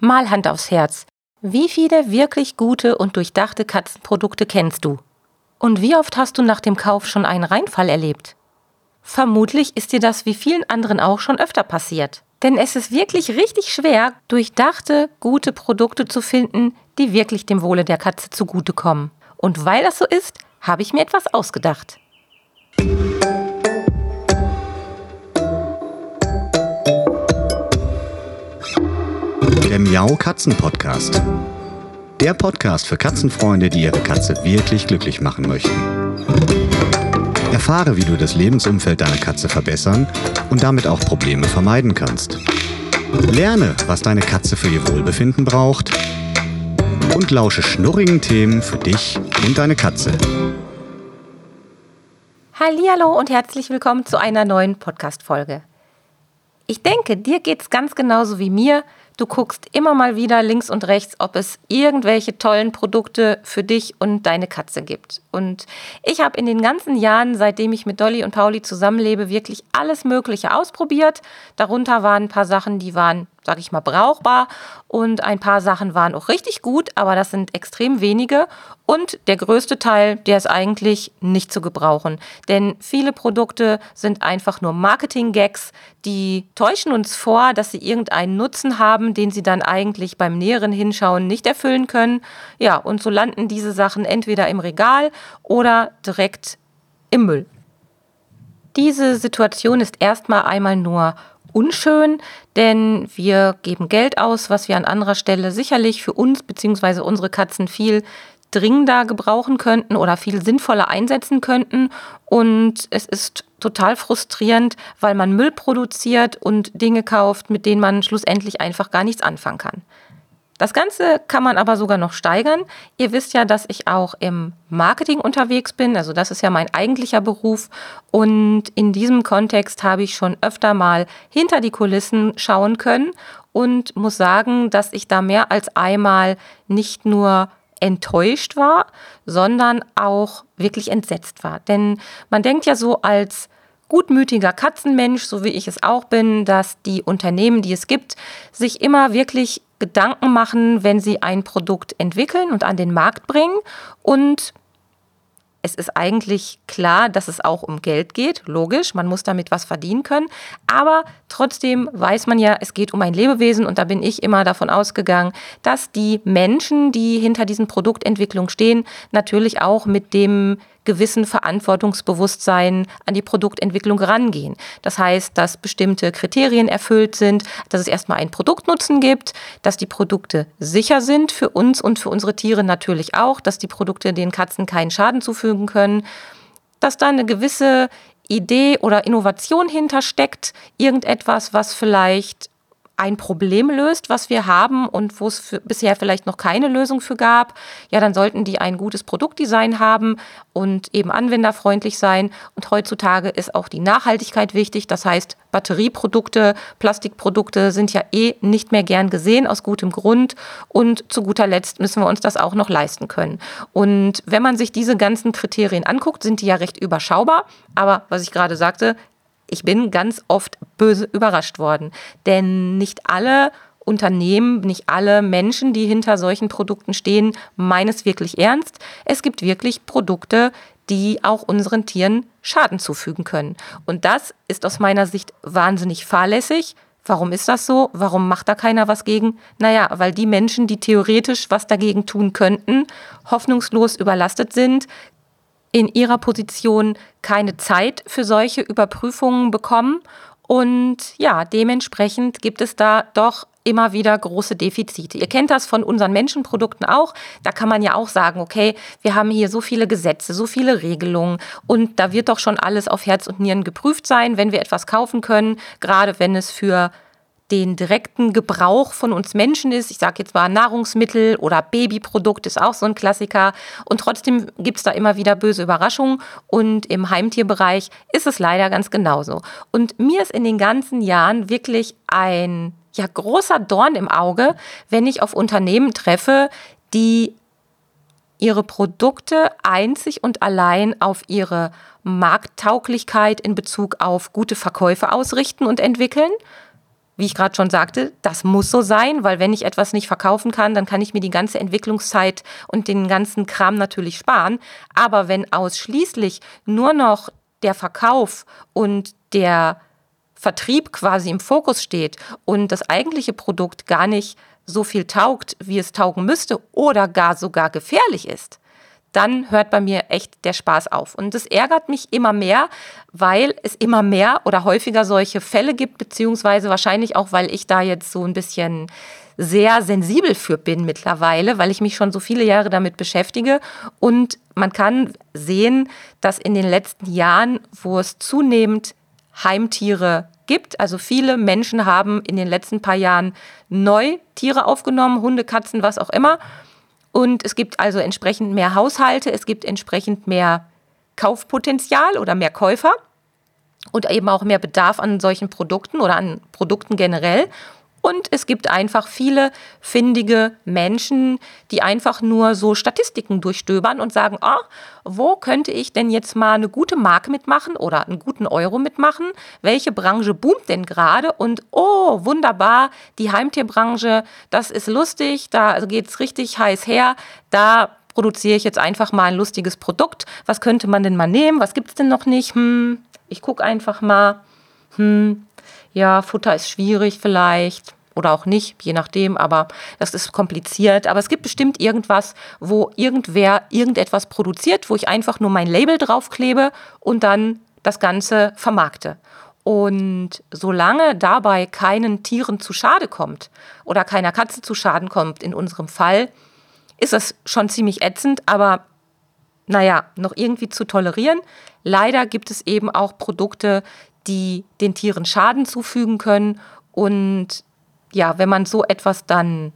Mal Hand aufs Herz. Wie viele wirklich gute und durchdachte Katzenprodukte kennst du? Und wie oft hast du nach dem Kauf schon einen Reinfall erlebt? Vermutlich ist dir das wie vielen anderen auch schon öfter passiert. Denn es ist wirklich richtig schwer, durchdachte, gute Produkte zu finden, die wirklich dem Wohle der Katze zugutekommen. Und weil das so ist, habe ich mir etwas ausgedacht. Der Miau Katzen Podcast. Der Podcast für Katzenfreunde, die ihre Katze wirklich glücklich machen möchten. Erfahre, wie du das Lebensumfeld deiner Katze verbessern und damit auch Probleme vermeiden kannst. Lerne, was deine Katze für ihr Wohlbefinden braucht und lausche schnurrigen Themen für dich und deine Katze. Hallo und herzlich willkommen zu einer neuen Podcast Folge. Ich denke, dir geht's ganz genauso wie mir. Du guckst immer mal wieder links und rechts, ob es irgendwelche tollen Produkte für dich und deine Katze gibt. Und ich habe in den ganzen Jahren, seitdem ich mit Dolly und Pauli zusammenlebe, wirklich alles Mögliche ausprobiert. Darunter waren ein paar Sachen, die waren sage ich mal, brauchbar. Und ein paar Sachen waren auch richtig gut, aber das sind extrem wenige. Und der größte Teil, der ist eigentlich nicht zu gebrauchen. Denn viele Produkte sind einfach nur Marketing-Gags, die täuschen uns vor, dass sie irgendeinen Nutzen haben, den sie dann eigentlich beim näheren Hinschauen nicht erfüllen können. Ja, und so landen diese Sachen entweder im Regal oder direkt im Müll. Diese Situation ist erstmal einmal nur unschön, denn wir geben Geld aus, was wir an anderer Stelle sicherlich für uns bzw. unsere Katzen viel dringender gebrauchen könnten oder viel sinnvoller einsetzen könnten. Und es ist total frustrierend, weil man Müll produziert und Dinge kauft, mit denen man schlussendlich einfach gar nichts anfangen kann. Das Ganze kann man aber sogar noch steigern. Ihr wisst ja, dass ich auch im Marketing unterwegs bin. Also das ist ja mein eigentlicher Beruf. Und in diesem Kontext habe ich schon öfter mal hinter die Kulissen schauen können und muss sagen, dass ich da mehr als einmal nicht nur enttäuscht war, sondern auch wirklich entsetzt war. Denn man denkt ja so als gutmütiger Katzenmensch, so wie ich es auch bin, dass die Unternehmen, die es gibt, sich immer wirklich Gedanken machen, wenn sie ein Produkt entwickeln und an den Markt bringen und es ist eigentlich klar, dass es auch um Geld geht, logisch, man muss damit was verdienen können, aber trotzdem weiß man ja, es geht um ein Lebewesen. Und da bin ich immer davon ausgegangen, dass die Menschen, die hinter diesen Produktentwicklungen stehen, natürlich auch mit dem gewissen Verantwortungsbewusstsein an die Produktentwicklung rangehen. Das heißt, dass bestimmte Kriterien erfüllt sind, dass es erstmal einen Produktnutzen gibt, dass die Produkte sicher sind für uns und für unsere Tiere natürlich auch, dass die Produkte den Katzen keinen Schaden zufügen können, dass da eine gewisse Idee oder Innovation hintersteckt, irgendetwas, was vielleicht ein Problem löst, was wir haben und wo es bisher vielleicht noch keine Lösung für gab, ja, dann sollten die ein gutes Produktdesign haben und eben anwenderfreundlich sein. Und heutzutage ist auch die Nachhaltigkeit wichtig. Das heißt, Batterieprodukte, Plastikprodukte sind ja eh nicht mehr gern gesehen, aus gutem Grund. Und zu guter Letzt müssen wir uns das auch noch leisten können. Und wenn man sich diese ganzen Kriterien anguckt, sind die ja recht überschaubar. Aber was ich gerade sagte, ich bin ganz oft böse überrascht worden. Denn nicht alle Unternehmen, nicht alle Menschen, die hinter solchen Produkten stehen, meinen es wirklich ernst. Es gibt wirklich Produkte, die auch unseren Tieren Schaden zufügen können. Und das ist aus meiner Sicht wahnsinnig fahrlässig. Warum ist das so? Warum macht da keiner was gegen? Naja, weil die Menschen, die theoretisch was dagegen tun könnten, hoffnungslos überlastet sind, in ihrer Position keine Zeit für solche Überprüfungen bekommen. Und ja, dementsprechend gibt es da doch immer wieder große Defizite. Ihr kennt das von unseren Menschenprodukten auch. Da kann man ja auch sagen, okay, wir haben hier so viele Gesetze, so viele Regelungen und da wird doch schon alles auf Herz und Nieren geprüft sein, wenn wir etwas kaufen können, gerade wenn es für den direkten Gebrauch von uns Menschen ist. Ich sage jetzt mal Nahrungsmittel oder Babyprodukt ist auch so ein Klassiker. Und trotzdem gibt es da immer wieder böse Überraschungen. Und im Heimtierbereich ist es leider ganz genauso. Und mir ist in den ganzen Jahren wirklich ein ja, großer Dorn im Auge, wenn ich auf Unternehmen treffe, die ihre Produkte einzig und allein auf ihre Markttauglichkeit in Bezug auf gute Verkäufe ausrichten und entwickeln wie ich gerade schon sagte, das muss so sein, weil wenn ich etwas nicht verkaufen kann, dann kann ich mir die ganze Entwicklungszeit und den ganzen Kram natürlich sparen. Aber wenn ausschließlich nur noch der Verkauf und der Vertrieb quasi im Fokus steht und das eigentliche Produkt gar nicht so viel taugt, wie es taugen müsste oder gar sogar gefährlich ist, dann hört bei mir echt der Spaß auf. Und das ärgert mich immer mehr, weil es immer mehr oder häufiger solche Fälle gibt, beziehungsweise wahrscheinlich auch, weil ich da jetzt so ein bisschen sehr sensibel für bin mittlerweile, weil ich mich schon so viele Jahre damit beschäftige. Und man kann sehen, dass in den letzten Jahren, wo es zunehmend Heimtiere gibt, also viele Menschen haben in den letzten paar Jahren neu Tiere aufgenommen, Hunde, Katzen, was auch immer, und es gibt also entsprechend mehr Haushalte, es gibt entsprechend mehr Kaufpotenzial oder mehr Käufer und eben auch mehr Bedarf an solchen Produkten oder an Produkten generell. Und es gibt einfach viele findige Menschen, die einfach nur so Statistiken durchstöbern und sagen, ah, wo könnte ich denn jetzt mal eine gute Marke mitmachen oder einen guten Euro mitmachen? Welche Branche boomt denn gerade? Und oh, wunderbar, die Heimtierbranche, das ist lustig, da geht es richtig heiß her. Da produziere ich jetzt einfach mal ein lustiges Produkt. Was könnte man denn mal nehmen? Was gibt es denn noch nicht? Hm, ich gucke einfach mal. Hm, ja, Futter ist schwierig vielleicht oder auch nicht, je nachdem, aber das ist kompliziert. Aber es gibt bestimmt irgendwas, wo irgendwer irgendetwas produziert, wo ich einfach nur mein Label draufklebe und dann das Ganze vermarkte. Und solange dabei keinen Tieren zu Schade kommt oder keiner Katze zu Schaden kommt, in unserem Fall, ist das schon ziemlich ätzend, aber naja, noch irgendwie zu tolerieren. Leider gibt es eben auch Produkte, die den Tieren Schaden zufügen können. Und ja, wenn man so etwas dann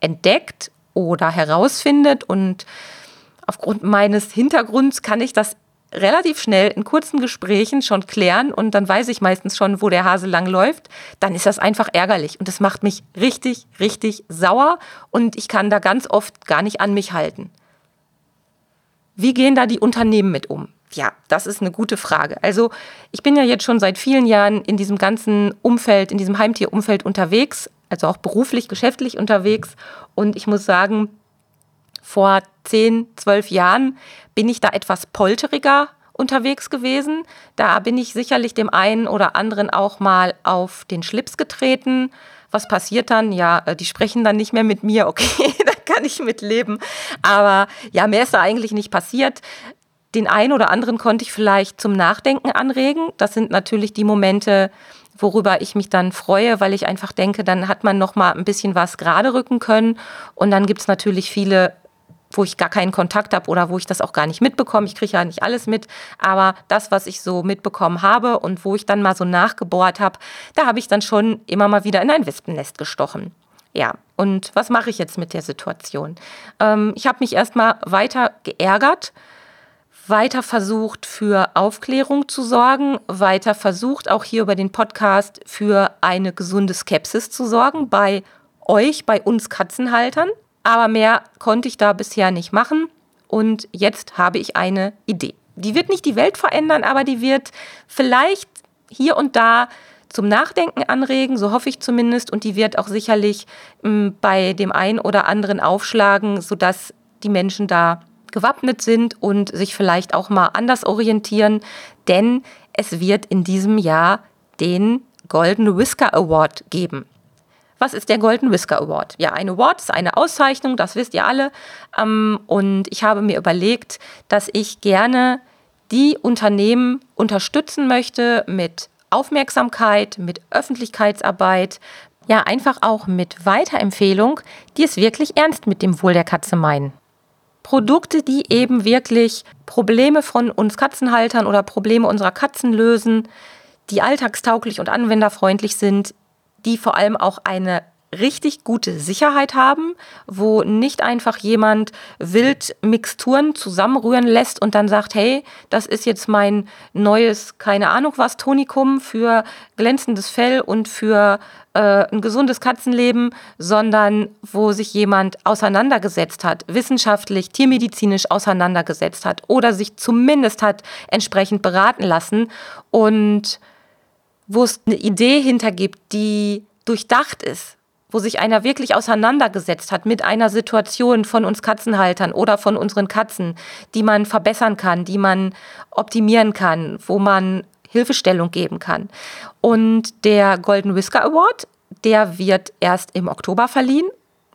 entdeckt oder herausfindet und aufgrund meines Hintergrunds kann ich das relativ schnell in kurzen Gesprächen schon klären und dann weiß ich meistens schon, wo der Hase lang läuft, dann ist das einfach ärgerlich und das macht mich richtig, richtig sauer und ich kann da ganz oft gar nicht an mich halten. Wie gehen da die Unternehmen mit um? Ja, das ist eine gute Frage. Also ich bin ja jetzt schon seit vielen Jahren in diesem ganzen Umfeld, in diesem Heimtierumfeld unterwegs, also auch beruflich, geschäftlich unterwegs. Und ich muss sagen, vor zehn, zwölf Jahren bin ich da etwas polteriger unterwegs gewesen. Da bin ich sicherlich dem einen oder anderen auch mal auf den Schlips getreten. Was passiert dann? Ja, äh, die sprechen dann nicht mehr mit mir. Okay, da kann ich mit leben. Aber ja, mehr ist da eigentlich nicht passiert. Den einen oder anderen konnte ich vielleicht zum Nachdenken anregen. Das sind natürlich die Momente, worüber ich mich dann freue, weil ich einfach denke, dann hat man noch mal ein bisschen was gerade rücken können. Und dann gibt es natürlich viele, wo ich gar keinen Kontakt habe oder wo ich das auch gar nicht mitbekomme. Ich kriege ja nicht alles mit, aber das, was ich so mitbekommen habe und wo ich dann mal so nachgebohrt habe, da habe ich dann schon immer mal wieder in ein Wespennest gestochen. Ja, und was mache ich jetzt mit der Situation? Ähm, ich habe mich erstmal weiter geärgert weiter versucht, für Aufklärung zu sorgen, weiter versucht, auch hier über den Podcast für eine gesunde Skepsis zu sorgen bei euch, bei uns Katzenhaltern. Aber mehr konnte ich da bisher nicht machen. Und jetzt habe ich eine Idee. Die wird nicht die Welt verändern, aber die wird vielleicht hier und da zum Nachdenken anregen, so hoffe ich zumindest. Und die wird auch sicherlich m, hm, bei dem einen oder anderen aufschlagen, sodass die Menschen da gewappnet sind und sich vielleicht auch mal anders orientieren, denn es wird in diesem Jahr den Golden Whisker Award geben. Was ist der Golden Whisker Award? Ja, ein Award ist eine Auszeichnung, das wisst ihr alle. Ähm, und ich habe mir überlegt, dass ich gerne die Unternehmen unterstützen möchte mit Aufmerksamkeit, mit Öffentlichkeitsarbeit, ja einfach auch mit Weiterempfehlung, die es wirklich ernst mit dem Wohl der Katze meinen. Produkte, die eben wirklich Probleme von uns Katzenhaltern oder Probleme unserer Katzen lösen, die alltagstauglich und anwenderfreundlich sind, die vor allem auch eine richtig gute Sicherheit haben, wo nicht einfach jemand wild Mixturen zusammenrühren lässt und dann sagt, hey, das ist jetzt mein neues, keine Ahnung was, Tonikum für glänzendes Fell und für äh, ein gesundes Katzenleben, sondern wo sich jemand auseinandergesetzt hat, wissenschaftlich, tiermedizinisch auseinandergesetzt hat oder sich zumindest hat entsprechend beraten lassen und wo es eine Idee hintergibt, die durchdacht ist, wo sich einer wirklich auseinandergesetzt hat mit einer Situation von uns Katzenhaltern oder von unseren Katzen, die man verbessern kann, die man optimieren kann, wo man Hilfestellung geben kann. Und der Golden Whisker Award, der wird erst im Oktober verliehen.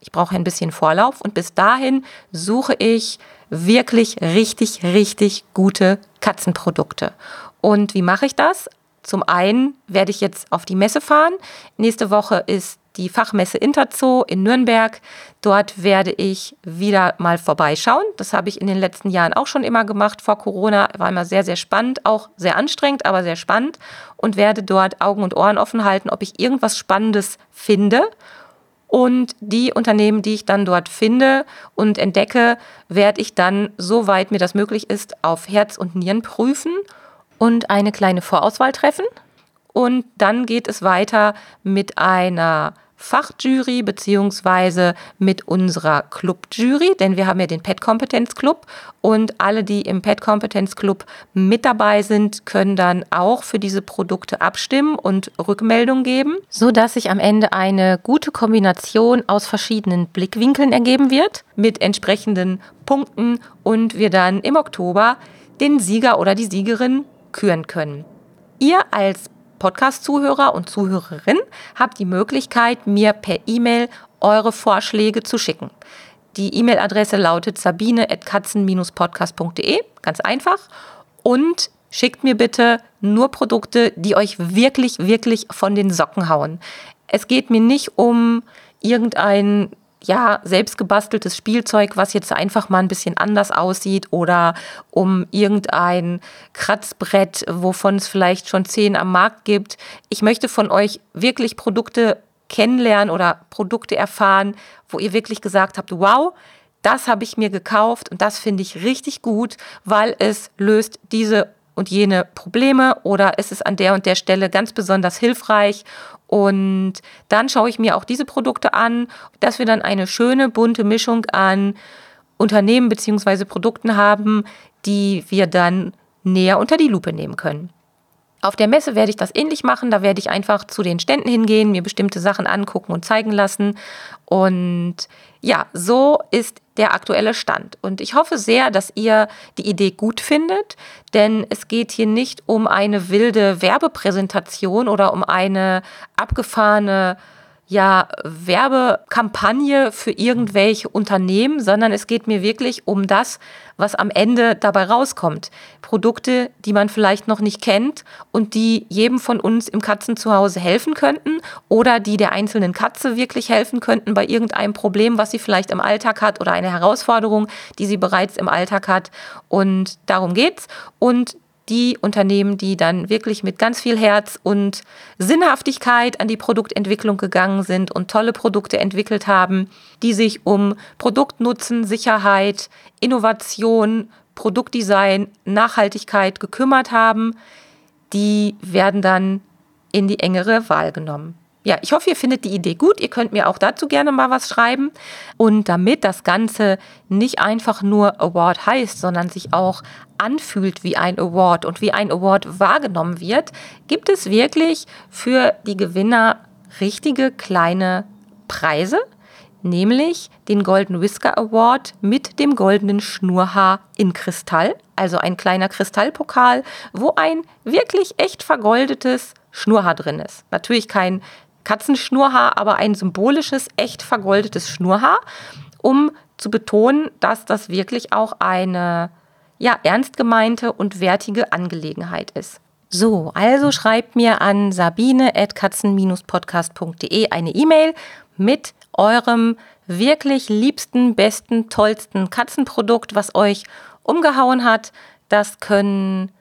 Ich brauche ein bisschen Vorlauf und bis dahin suche ich wirklich richtig, richtig gute Katzenprodukte. Und wie mache ich das? Zum einen werde ich jetzt auf die Messe fahren. Nächste Woche ist die Fachmesse Interzoo in Nürnberg. Dort werde ich wieder mal vorbeischauen. Das habe ich in den letzten Jahren auch schon immer gemacht vor Corona. War immer sehr, sehr spannend, auch sehr anstrengend, aber sehr spannend. Und werde dort Augen und Ohren offen halten, ob ich irgendwas Spannendes finde. Und die Unternehmen, die ich dann dort finde und entdecke, werde ich dann, soweit mir das möglich ist, auf Herz und Nieren prüfen und eine kleine Vorauswahl treffen. Und dann geht es weiter mit einer Fachjury beziehungsweise mit unserer Clubjury, denn wir haben ja den Pet Kompetenz Club und alle, die im Pet Kompetenz Club mit dabei sind, können dann auch für diese Produkte abstimmen und Rückmeldung geben, so dass sich am Ende eine gute Kombination aus verschiedenen Blickwinkeln ergeben wird mit entsprechenden Punkten und wir dann im Oktober den Sieger oder die Siegerin küren können. Ihr als Podcast-Zuhörer und Zuhörerin habt die Möglichkeit, mir per E-Mail eure Vorschläge zu schicken. Die E-Mail-Adresse lautet sabine.katzen-podcast.de, ganz einfach. Und schickt mir bitte nur Produkte, die euch wirklich, wirklich von den Socken hauen. Es geht mir nicht um irgendein ja, selbstgebasteltes Spielzeug, was jetzt einfach mal ein bisschen anders aussieht oder um irgendein Kratzbrett, wovon es vielleicht schon zehn am Markt gibt. Ich möchte von euch wirklich Produkte kennenlernen oder Produkte erfahren, wo ihr wirklich gesagt habt, wow, das habe ich mir gekauft und das finde ich richtig gut, weil es löst diese und jene Probleme oder es ist an der und der Stelle ganz besonders hilfreich und dann schaue ich mir auch diese Produkte an, dass wir dann eine schöne bunte Mischung an Unternehmen bzw. Produkten haben, die wir dann näher unter die Lupe nehmen können. Auf der Messe werde ich das ähnlich machen. Da werde ich einfach zu den Ständen hingehen, mir bestimmte Sachen angucken und zeigen lassen. Und ja, so ist der aktuelle Stand. Und ich hoffe sehr, dass ihr die Idee gut findet, denn es geht hier nicht um eine wilde Werbepräsentation oder um eine abgefahrene ja Werbekampagne für irgendwelche Unternehmen, sondern es geht mir wirklich um das, was am Ende dabei rauskommt. Produkte, die man vielleicht noch nicht kennt und die jedem von uns im Katzenzuhause helfen könnten oder die der einzelnen Katze wirklich helfen könnten bei irgendeinem Problem, was sie vielleicht im Alltag hat oder eine Herausforderung, die sie bereits im Alltag hat. Und darum geht's. Und die Unternehmen, die dann wirklich mit ganz viel Herz und Sinnhaftigkeit an die Produktentwicklung gegangen sind und tolle Produkte entwickelt haben, die sich um Produktnutzen, Sicherheit, Innovation, Produktdesign, Nachhaltigkeit gekümmert haben, die werden dann in die engere Wahl genommen. Ja, ich hoffe, ihr findet die Idee gut. Ihr könnt mir auch dazu gerne mal was schreiben. Und damit das Ganze nicht einfach nur Award heißt, sondern sich auch anfühlt wie ein Award und wie ein Award wahrgenommen wird, gibt es wirklich für die Gewinner richtige kleine Preise, nämlich den Golden Whisker Award mit dem goldenen Schnurhaar in Kristall, also ein kleiner Kristallpokal, wo ein wirklich echt vergoldetes Schnurhaar drin ist. Natürlich kein Katzenschnurhaar, aber ein symbolisches, echt vergoldetes Schnurhaar, um zu betonen, dass das wirklich auch eine ja, ernst gemeinte und wertige Angelegenheit ist. So, also schreibt mir an sabine.katzen-podcast.de eine E-Mail mit eurem wirklich liebsten, besten, tollsten Katzenprodukt, was euch umgehauen hat. Das können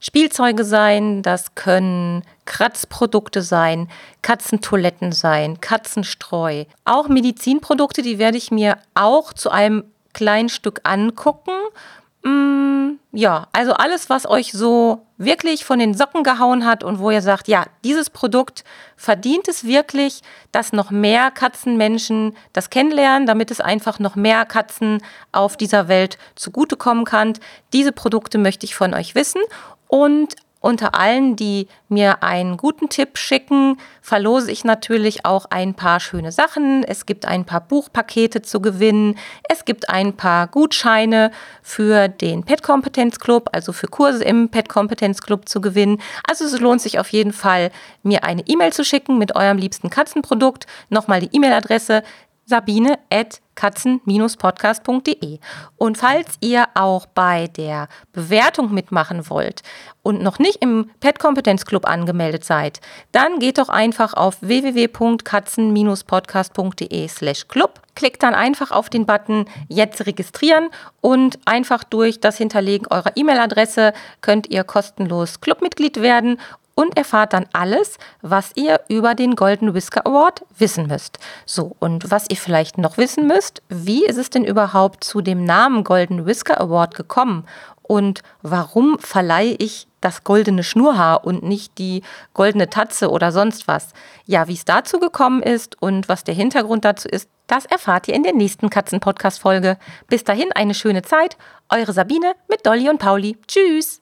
Spielzeuge sein, das können Kratzprodukte sein, Katzentoiletten sein, Katzenstreu. Auch Medizinprodukte, die werde ich mir auch zu einem kleinen Stück angucken. Ja, also alles, was euch so wirklich von den Socken gehauen hat und wo ihr sagt, ja, dieses Produkt verdient es wirklich, dass noch mehr Katzenmenschen das kennenlernen, damit es einfach noch mehr Katzen auf dieser Welt zugutekommen kann. Diese Produkte möchte ich von euch wissen und Unter allen, die mir einen guten Tipp schicken, verlose ich natürlich auch ein paar schöne Sachen. Es gibt ein paar Buchpakete zu gewinnen. Es gibt ein paar Gutscheine für den Pet Kompetenz Club, also für Kurse im Pet Kompetenz Club zu gewinnen. Also es lohnt sich auf jeden Fall, mir eine E-Mail zu schicken mit eurem liebsten Katzenprodukt. Nochmal die E-Mail-Adresse sabine at katzen-podcast.de. Und falls ihr auch bei der Bewertung mitmachen wollt und noch nicht im Pet Kompetenz Club angemeldet seid, dann geht doch einfach auf www.katzen-podcast.de slash club. Klickt dann einfach auf den Button Jetzt registrieren und einfach durch das Hinterlegen eurer E-Mail-Adresse könnt ihr kostenlos Clubmitglied werden und erfahrt dann alles, was ihr über den Golden Whisker Award wissen müsst. So, und was ihr vielleicht noch wissen müsst, wie ist es denn überhaupt zu dem Namen Golden Whisker Award gekommen und warum verleihe ich das goldene Schnurrhaar und nicht die goldene Tatze oder sonst was? Ja, wie es dazu gekommen ist und was der Hintergrund dazu ist, das erfahrt ihr in der nächsten Katzen-Podcast-Folge. Bis dahin eine schöne Zeit. Eure Sabine mit Dolly und Pauli. Tschüss!